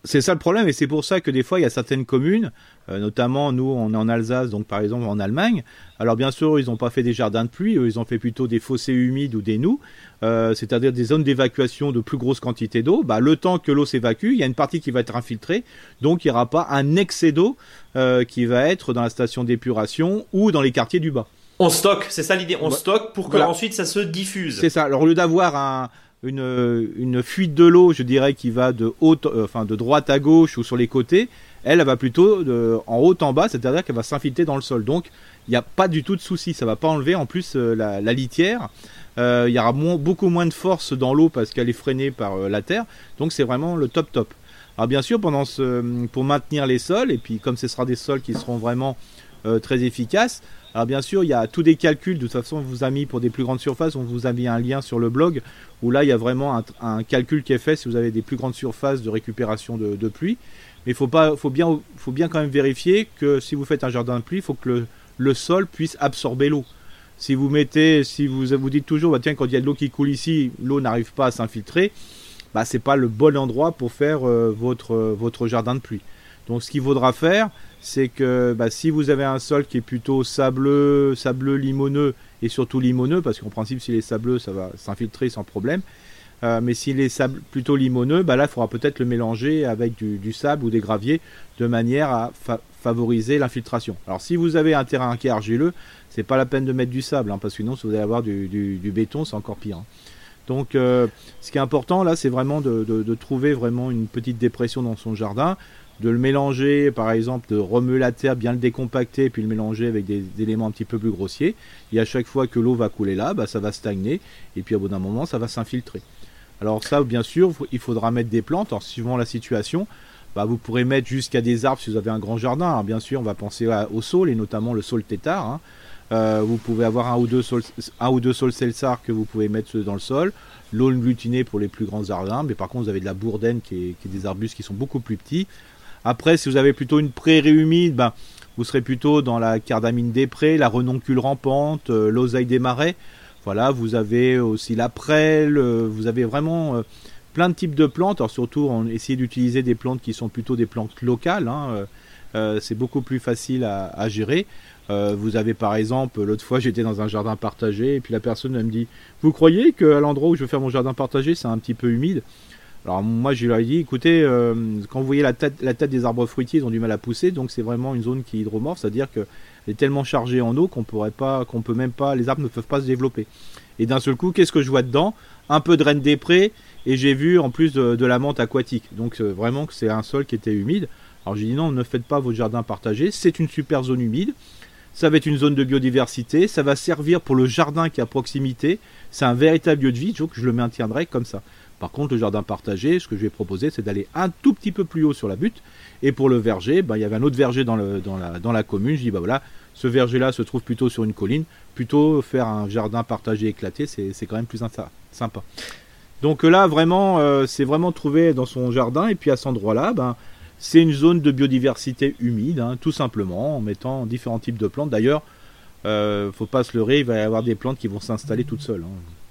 c'est ça le problème, et c'est pour ça que des fois, il y a certaines communes, notamment nous, on est en Alsace, donc par exemple en Allemagne. Alors bien sûr, ils n'ont pas fait des jardins de pluie, ils ont fait plutôt des fossés humides ou des nous. Euh, c'est-à-dire des zones d'évacuation de plus grosse quantité d'eau, bah, le temps que l'eau s'évacue, il y a une partie qui va être infiltrée, donc il n'y aura pas un excès d'eau euh, qui va être dans la station d'épuration ou dans les quartiers du bas. On stocke, c'est ça l'idée, on stocke pour que ensuite ça se diffuse. C'est ça. Alors au lieu d'avoir une, fuite de l'eau, je dirais, qui va de haute, euh, enfin de droite à gauche ou sur les côtés, elle, va plutôt de, en haut en bas, c'est-à-dire qu'elle va s'infiltrer dans le sol. Donc il n'y a pas du tout de souci, ça va pas enlever en plus la, litière. Euh, il y aura beaucoup moins de force dans l'eau parce qu'elle est freinée par euh, la terre. Donc c'est vraiment le top top. Alors bien sûr, pendant pour maintenir les sols, et puis comme ce sera des sols qui seront vraiment euh, très efficaces, alors bien sûr, il y a tous des calculs, de toute façon, on vous a mis pour des plus grandes surfaces, on vous a mis un lien sur le blog, où là, il y a vraiment un, calcul qui est fait si vous avez des plus grandes surfaces de récupération de, pluie. Mais il faut, pas, faut, bien, quand même vérifier que si vous faites un jardin de pluie, il faut que le, sol puisse absorber l'eau. Si vous mettez, si vous dites toujours, bah, tiens, quand il y a de l'eau qui coule ici, l'eau n'arrive pas à s'infiltrer, bah, c'est pas le bon endroit pour faire euh, votre, euh, votre jardin de pluie. Donc, ce qu'il faudra faire, c'est que bah, si vous avez un sol qui est plutôt sableux, sableux, limoneux et surtout limoneux, parce qu'en principe, s'il est sableux, ça va s'infiltrer sans problème. Euh, mais s'il est sable, plutôt limoneux, bah là, il faudra peut-être le mélanger avec du, sable ou des graviers de manière à favoriser l'infiltration. Alors, si vous avez un terrain qui est argileux, c'est pas la peine de mettre du sable, hein, parce que sinon, si vous allez avoir du, béton, c'est encore pire. Hein. Donc, euh, ce qui est important là, c'est vraiment de, trouver vraiment une petite dépression dans son jardin, de le mélanger, par exemple, de remuer la terre, bien le décompacter, puis le mélanger avec des, éléments un petit peu plus grossiers. Et à chaque fois que l'eau va couler là, bah, ça va stagner, et puis au bout d'un moment, ça va s'infiltrer. Alors ça, bien sûr, il faudra mettre des plantes, alors suivant la situation. Bah, vous pourrez mettre jusqu'à des arbres si vous avez un grand jardin. Bien sûr, on va penser au saule et notamment le saule tétard. Hein. Euh, vous pouvez avoir un ou deux sols, un que vous pouvez mettre dans le sol. L'aulne glutinée pour les plus grands jardins, mais par contre vous avez de la bourdaine qui est, des arbustes qui sont beaucoup plus petits. Après, si vous avez plutôt une prairie humide, ben, vous serez plutôt dans la cardamine des prés, la renoncule rampante, euh, l'oseille des marais. Voilà, vous avez aussi la prêle, euh, vous avez vraiment plein de types de plantes. Alors surtout, on essaie d'utiliser des plantes qui sont plutôt des plantes locales. Hein, c'est beaucoup plus facile à gérer. Euh, vous avez par exemple, l'autre fois j'étais dans un jardin partagé et puis la personne me dit Vous croyez qu'à l'endroit où je veux faire mon jardin partagé c'est un petit peu humide? Alors moi je lui ai dit Écoutez, euh, quand vous voyez la tête, la tête des arbres fruitiers, ils ont du mal à pousser donc c'est vraiment une zone qui est hydromorphe, c'est-à-dire qu'elle est tellement chargée en eau qu'on pourrait pas, qu'on peut même pas, les arbres ne peuvent pas se développer. Et d'un seul coup, qu'est-ce que je vois dedans? Un peu de reine des prés et j'ai vu en plus de, la menthe aquatique. Donc euh, vraiment que c'est un sol qui était humide. Alors j'ai dit non, ne faites pas votre jardin partagé, c'est une super zone humide. Ça va être une zone de biodiversité. Ça va servir pour le jardin qui est à proximité. C'est un véritable lieu de vie. Donc je le maintiendrai comme ça. Par contre, le jardin partagé, ce que je vais proposer, c'est d'aller un tout petit peu plus haut sur la butte. Et pour le verger, ben, il y avait un autre verger dans, la, commune. Je dis, bah voilà, ce verger-là se trouve plutôt sur une colline. Plutôt faire un jardin partagé éclaté, c'est quand même plus sympa. Donc là, vraiment, euh, c'est vraiment trouver dans son jardin. Et puis à cet endroit-là, ben, c'est une zone de biodiversité humide, hein, tout simplement, en mettant différents types de plantes. D'ailleurs, euh, faut pas se leurrer, il va y avoir des plantes qui vont s'installer toutes seules. Hein.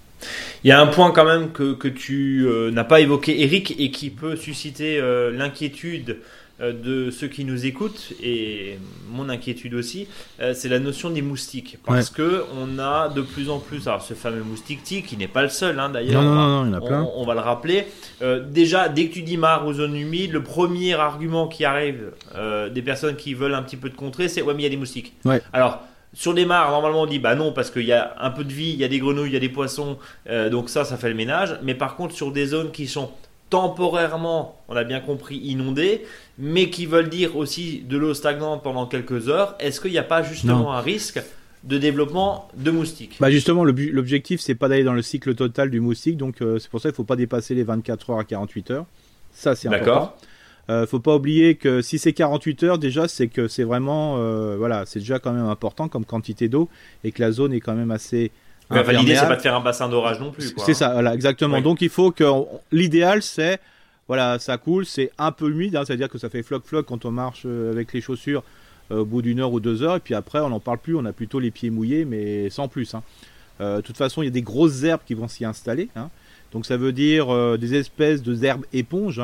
Il y a un point quand même que, que tu euh, n'as pas évoqué, Eric, et qui peut susciter euh, l'inquiétude euh, de ceux qui nous écoutent et mon inquiétude aussi, c'est la notion des moustiques. Parce que on a de plus en plus, alors ce fameux moustique tic qui n'est pas le seul hein, d'ailleurs, on, va le rappeler. Déjà, dès que tu dis mare ou zone humide, le premier argument qui arrive des personnes qui veulent un petit peu de contrer, c'est ouais mais il y a des moustiques. Alors sur les mares, normalement, on dit bah non, parce qu'il y a un peu de vie, il y a des grenouilles, il y a des poissons, donc ça, ça fait le ménage. Mais par contre, sur des zones qui sont temporairement, on l'a bien compris, inondés, mais qui veulent dire aussi de l'eau stagnante pendant quelques heures, est-ce qu'il n'y a pas justement un risque de développement de moustiques? Bah Justement, l'objectif, c'est pas d'aller dans le cycle total du moustique, donc euh, c'est pour ça qu'il ne faut pas dépasser les 24 heures à 48 heures. Ça, c'est important. Euh, faut pas oublier que si c'est 48 heures déjà, c'est que c'est vraiment, euh, voilà, c'est déjà quand même important comme quantité d'eau et que la zone est quand même assez. L'idée, c'est pas de faire un bassin d'orage non plus. C'est ça, voilà, exactement. Donc il faut que l'idéal, c'est voilà, ça coule, c'est un peu humide, hein, c'est-à-dire que ça fait floc-floc quand on marche euh, avec les chaussures euh, au bout d'une heure ou deux heures, et puis après on n'en parle plus, on a plutôt les pieds mouillés, mais sans plus. Hein. De toute façon, il y a des grosses herbes qui vont s'y installer, hein. donc ça veut dire des espèces de herbes éponges.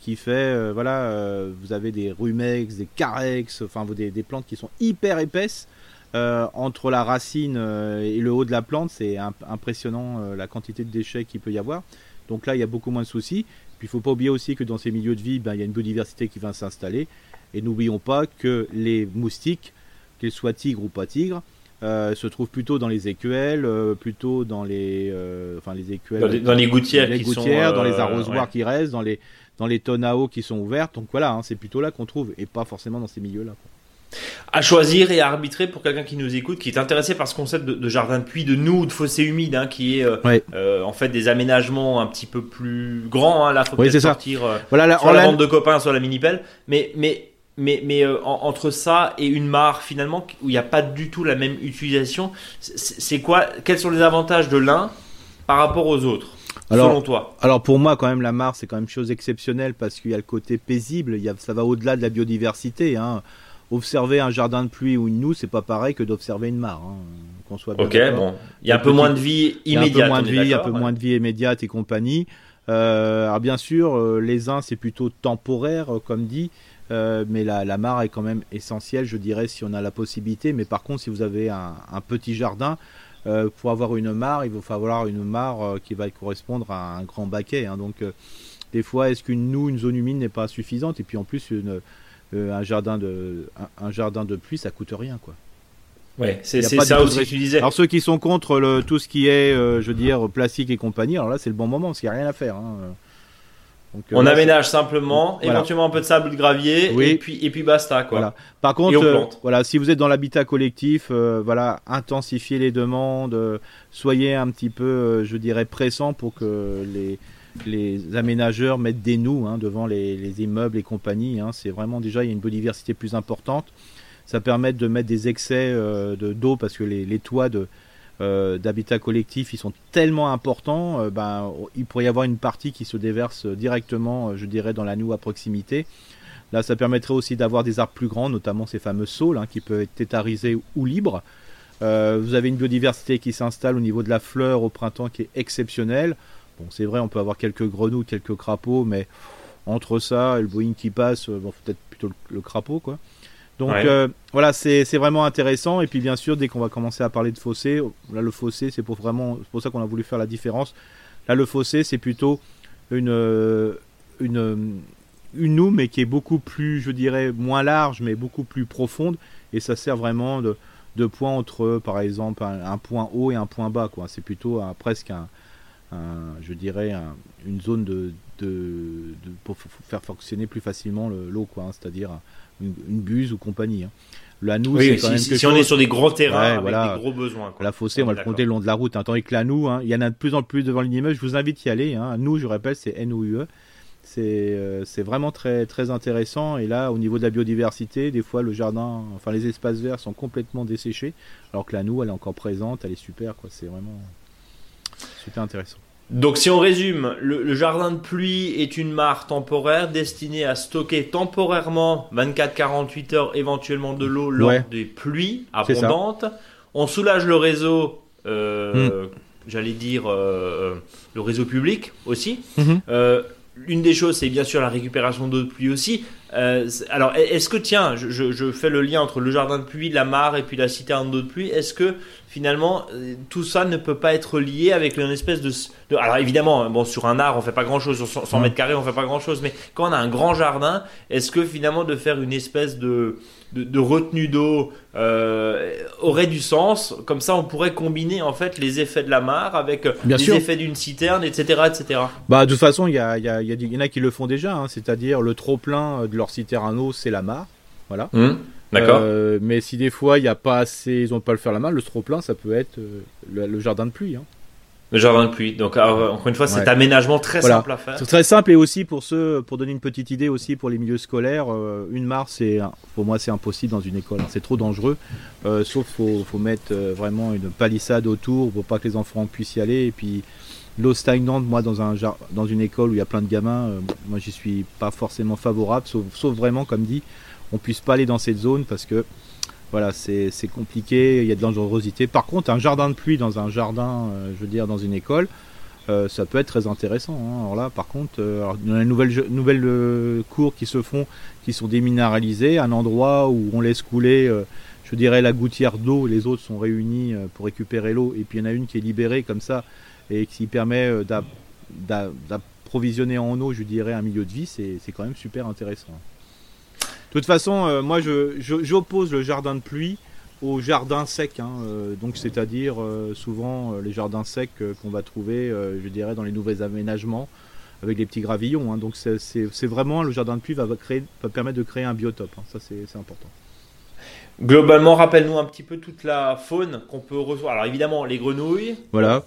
Qui fait, voilà, vous avez des rumex, des carex, enfin des, des, plantes qui sont hyper épaisses entre la racine et le haut de la plante, c'est impressionnant la quantité de déchets qu'il peut y avoir. Donc là, il y a beaucoup moins de soucis. Puis il ne faut pas oublier aussi que dans ces milieux de vie, ben, il y a une biodiversité qui va s'installer. Et n'oublions pas que les moustiques, qu'ils soient tigres ou pas tigres, euh, se trouvent plutôt dans les écuelles, euh, plutôt dans les, euh, enfin les écuelles, dans les, gouttières, les gouttières, dans les arrosoirs qui restent, dans les dans les tonnes à eau qui sont ouvertes. Donc voilà, hein, c'est plutôt là qu'on trouve, et pas forcément dans ces milieux-là à choisir et à arbitrer pour quelqu'un qui nous écoute, qui est intéressé par ce concept de, jardin de puits, de nous, de fossé humide, hein, qui est euh, euh, en fait des aménagements un petit peu plus grands. Hein, là, faut sortir euh, voilà, la, soit la bande de copains, soit la mini-pelle. Mais, mais, mais, mais entre ça et une mare, finalement, où il n'y a pas du tout la même utilisation, c'est quoi Quels sont les avantages de l'un par rapport aux autres? Alors, selon toi Alors pour moi, quand même, la mare, c'est quand même chose exceptionnelle parce qu'il y a le côté paisible, il y a, ça va au-delà de la biodiversité. Hein observer un jardin de pluie ou une noue, c'est pas pareil que d'observer une mare. Hein, qu'on soit ok, bon, il y a un peu moins de vie immédiate. Un peu moins de vie, un peu moins de vie immédiate et compagnie. Euh, alors bien sûr, euh, les uns c'est plutôt temporaire, euh, comme dit, mais la, la, mare est quand même essentielle, je dirais, si on a la possibilité. Mais par contre, si vous avez un, petit jardin, pour avoir une mare, il va falloir une mare qui va correspondre à un grand baquet. Hein. donc, des fois, est-ce qu'une noue, une zone humide n'est pas suffisante? Et puis en plus, une, euh, un jardin de un, jardin de pluie, ça coûte rien, quoi. Ouais, c'est ça aussi que tu disais. Alors ceux qui sont contre le, tout ce qui est, euh, je veux dire, plastique et compagnie, alors là c'est le bon moment parce qu'il n'y a rien à faire. Hein. Donc, euh, on aménage simplement, éventuellement un peu de sable, de gravier, et puis et puis basta quoi. Voilà. Par contre, voilà, si vous êtes dans l'habitat collectif, voilà, intensifiez les demandes, soyez un petit peu, je dirais, pressant pour que les les aménageurs mettent des nous hein, devant les, immeubles et compagnie. Hein. C'est vraiment déjà, il y a une biodiversité plus importante. Ça permet de mettre des excès euh, de d'eau parce que les, toits de, euh, d'habitat collectif, ils sont tellement importants, euh, ben, il pourrait y avoir une partie qui se déverse directement, je dirais, dans la noue à proximité. Là, ça permettrait aussi d'avoir des arbres plus grands, notamment ces fameux saules hein, qui peuvent être tétarisés ou libres. vous avez une biodiversité qui s'installe au niveau de la fleur au printemps qui est exceptionnelle c'est vrai, on peut avoir quelques grenouilles, quelques crapauds, mais entre ça et le Boeing qui passe, euh, bon, peut-être plutôt le, crapaud, quoi. Donc euh, voilà, c'est vraiment intéressant. Et puis bien sûr, dès qu'on va commencer à parler de fossé, là le fossé, c'est pour vraiment, pour ça qu'on a voulu faire la différence. Là, le fossé, c'est plutôt une euh, une une noue, mais qui est beaucoup plus, je dirais, moins large, mais beaucoup plus profonde. Et ça sert vraiment de, de point entre, par exemple, un, point haut et un point bas. Quoi. C'est plutôt presque un, je dirais, une zone de, de, pour faire fonctionner plus facilement l'eau, quoi, hein, c'est-à-dire une, buse ou compagnie. Hein. La noue, c'est quand si, même si on est sur des gros terrains avec des gros besoins. La fossée, on va le compter le long de la route. Hein. Tandis que la noue, il y en a de plus en plus devant l'immeuble. Je vous invite à y aller. Nous, je rappelle, c'est N-O-U-E. Euh, c'est vraiment très, très intéressant. Et là, au niveau de la biodiversité, des fois, le jardin, enfin, les espaces verts sont complètement desséchés. Alors que la noue, elle est encore présente. Elle est super. C'est vraiment. C'était intéressant. Donc si on résume, le, jardin de pluie est une mare temporaire destinée à stocker temporairement 24-48 heures éventuellement de l'eau lors des pluies abondantes. On soulage le réseau, euh, hmm. j'allais dire euh, le réseau public aussi. Mhm. Euh, une des choses, c'est bien sûr la récupération d'eau de pluie aussi. Euh, alors, est-ce que, tiens, je, fais le lien entre le jardin de pluie, la mare et puis la citerne d'eau de pluie. Est-ce que finalement euh, tout ça ne peut pas être lié avec une espèce de, alors évidemment, hein, bon, sur un art, on fait pas grand-chose, sur 100 mètres carrés, on fait pas grand-chose, mais quand on a un grand jardin, est-ce que finalement de faire une espèce de de, retenue d'eau euh, aurait du sens. Comme ça, on pourrait combiner en fait les effets de la mare avec les effets d'une citerne, etc., etc. Bah, de toute façon, il y, a, y, a, y, en a qui le font déjà, hein. c'est-à-dire le trop plein de leur citerne à eau, c'est la mare, voilà. Hum, d'accord. mais si des fois il n'y a pas assez, ils n'ont pas le faire la mare, le trop plein, ça peut être le, jardin de pluie. Hein. Le jardin de pluie. Donc encore une fois, cet aménagement très simple à faire. C'est très simple et aussi pour ceux, pour donner une petite idée aussi pour les milieux scolaires, euh, une mare, c'est pour moi c'est impossible dans une école. Hein. C'est trop dangereux. Euh, sauf faut faut mettre euh, vraiment une palissade autour pour pas que les enfants puissent y aller. Et puis l'eau stagnante, moi dans un dans une école où il y a plein de gamins, moi j'y suis pas forcément favorable. Sauf, sauf vraiment comme dit, on puisse pas aller dans cette zone parce que voilà, c'est compliqué, il y a de dangerosité. Par contre, un jardin de pluie dans un jardin, euh, je veux dire, dans une école, euh, ça peut être très intéressant. Hein. Alors là, par contre, euh, dans les nouvelles, nouvelles cours qui se font, qui sont déminéralisés, un endroit où on laisse couler, je dirais, la gouttière d'eau, les autres sont réunis pour récupérer l'eau, et puis il y en a une qui est libérée comme ça, et qui permet d'approvisionner en eau, je dirais, un milieu de vie, c'est quand même super intéressant. De toute façon, euh, moi, j'oppose le jardin de pluie au jardin sec. Hein, euh, donc, c'est-à-dire euh, souvent les jardins secs qu'on va trouver, je dirais, dans les nouveaux aménagements avec des petits gravillons. Hein. donc, c'est vraiment le jardin de pluie va, créer, va permettre de créer un biotope. Hein. ça, c'est important. Globalement, rappelle-nous un petit peu toute la faune qu'on peut recevoir. Alors, évidemment, les grenouilles. Voilà.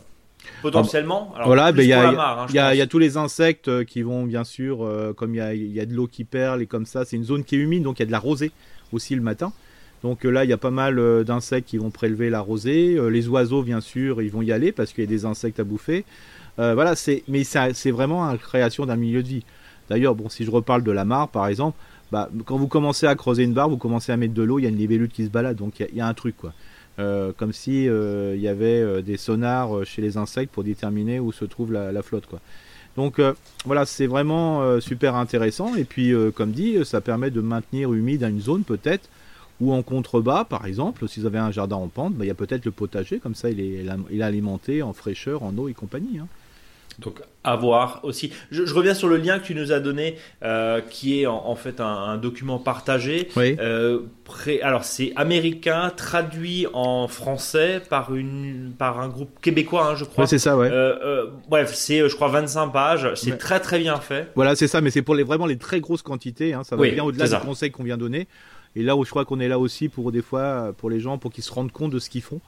Potentiellement. voilà, il y, a tous les insectes euh, qui vont bien sûr, euh, comme il y a, de l'eau qui perle et comme ça, c'est une zone qui est humide, donc il y a de la rosée aussi le matin. Donc euh, là, il y a pas mal d'insectes qui vont prélever la rosée. les oiseaux, bien sûr, ils vont y aller parce qu'il y a des insectes à bouffer. voilà, c'est, mais c'est vraiment la création d'un milieu de vie. D'ailleurs, bon, si je reparle de la mare, par exemple, bah, quand vous commencez à creuser une barre, vous commencez à mettre de l'eau, il y a une libellule qui se balade, donc il y, a un truc, quoi. Euh, comme si euh, il y avait euh, des sonars chez les insectes pour déterminer où se trouve la, flotte quoi. Donc voilà, c'est vraiment super intéressant et puis comme dit, ça permet de maintenir humide une zone peut-être ou en contrebas par exemple, si vous avez un jardin en pente, bah, il y a peut-être le potager comme ça il est, il est alimenté en fraîcheur, en eau et compagnie. Hein. Donc à voir aussi. Je, reviens sur le lien que tu nous as donné, euh, qui est en, fait un, document partagé. Euh, alors c'est américain, traduit en français par une par un groupe québécois, hein, je crois. c'est ça, ouais. Euh, bref, c'est je crois 25 pages. C'est très très bien fait. Voilà, c'est ça, mais c'est pour les vraiment les très grosses quantités. Hein, ça va bien au-delà des conseils qu'on vient donner. Et là où je crois qu'on est là aussi pour des fois pour les gens pour qu'ils se rendent compte de ce qu'ils font.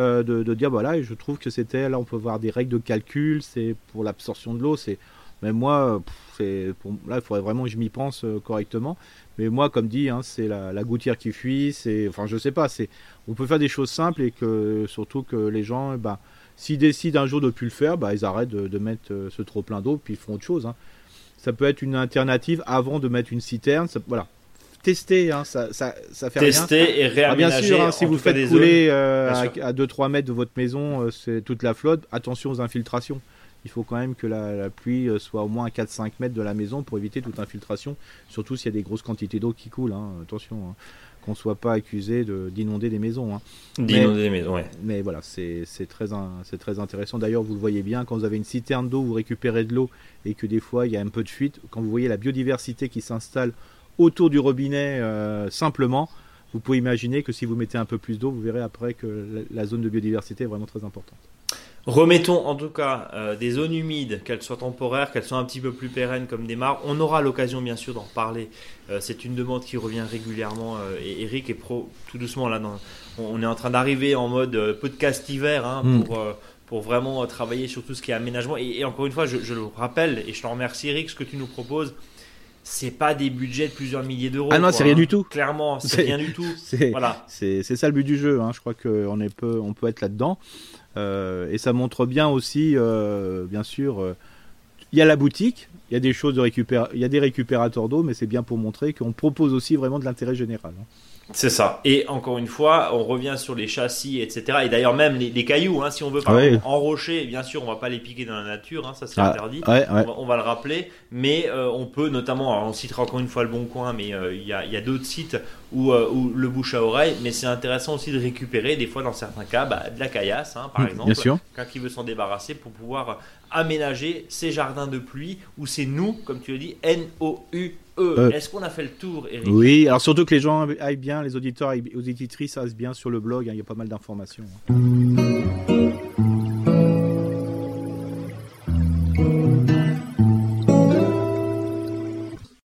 Euh, de, dire voilà, je trouve que c'était là on peut voir des règles de calcul, c'est pour l'absorption de l'eau, c'est même moi, c'est là il faudrait vraiment que je m'y pense euh, correctement. Mais moi, comme dit, hein, c'est la, gouttière qui fuit, c'est enfin je sais pas, c'est on peut faire des choses simples et que surtout que les gens, bah, s'ils décident un jour de plus le faire, bah, ils arrêtent de, mettre euh, ce trop plein d'eau puis ils font autre chose. Hein. Ça peut être une alternative avant de mettre une citerne. voilà, tester, hein, ça, ça, ça fait tester et réaménager. Ah, bien sûr, hein, si vous faites couler euh, à, 2-3 mètres de votre maison, euh, c'est toute la flotte. Attention aux infiltrations. Il faut quand même que la, pluie euh, soit au moins à 4-5 mètres de la maison pour éviter toute infiltration, surtout s'il y a des grosses quantités d'eau qui coulent. Hein. Attention, qu'on ne soit pas accusé d'inonder des maisons. D'inonder des maisons, ouais. Mais voilà, c'est très, très intéressant. D'ailleurs, vous le voyez bien, quand vous avez une citerne d'eau, vous récupérez de l'eau et que des fois il y a un peu de fuite, quand vous voyez la biodiversité qui s'installe autour du robinet euh, simplement, vous pouvez imaginer que si vous mettez un peu plus d'eau, vous verrez après que la, zone de biodiversité est vraiment très importante. Remettons en tout cas euh, des zones humides, qu'elles soient temporaires, qu'elles soient un petit peu plus pérennes comme des mares. On aura l'occasion bien sûr d'en parler. Euh, c'est une demande qui revient régulièrement. et Eric est pro, tout doucement là. on est en train d'arriver en mode podcast hiver hein, hmm. pour pour vraiment travailler sur tout ce qui est aménagement. Et, encore une fois, je, je, le rappelle et je te remercie Eric, ce que tu nous proposes c'est pas des budgets de plusieurs milliers d'euros. Ah non, c'est rien du tout. Clairement, c'est rien du tout. C'est voilà. c'est ça le but du jeu. Hein. Je crois qu'on est peu, on peut être là-dedans. Euh, et ça montre bien aussi, euh, bien sûr, euh, il y a la boutique, il y a des choses de récupérer, il y a des récupérateurs d'eau, mais c'est bien pour montrer qu'on propose aussi vraiment de l'intérêt général. Hein. C'est ça. Et encore une fois, on revient sur les châssis, etc. Et d'ailleurs même les, cailloux, hein, si on veut par enrocher, bien sûr, on va pas les piquer dans la nature, hein, ça c'est ah, interdit. On, va, le rappeler. Mais euh, on peut notamment, on citera encore une fois le Bon Coin, mais euh, il y a, d'autres sites où, euh, où, le bouche à oreille. Mais c'est intéressant aussi de récupérer, des fois dans certains cas, bah, de la caillasse, hein, par mmh, exemple, quand qui veut s'en débarrasser pour pouvoir aménager ces jardins de pluie où c'est nous, comme tu l'as dit, N-O-U E. E. Est-ce qu'on a fait le tour, Eric Oui, alors surtout que les gens aillent bien, les auditeurs aillent- auditrices aillent bien sur le blog, hein, il y a pas mal d'informations. hein.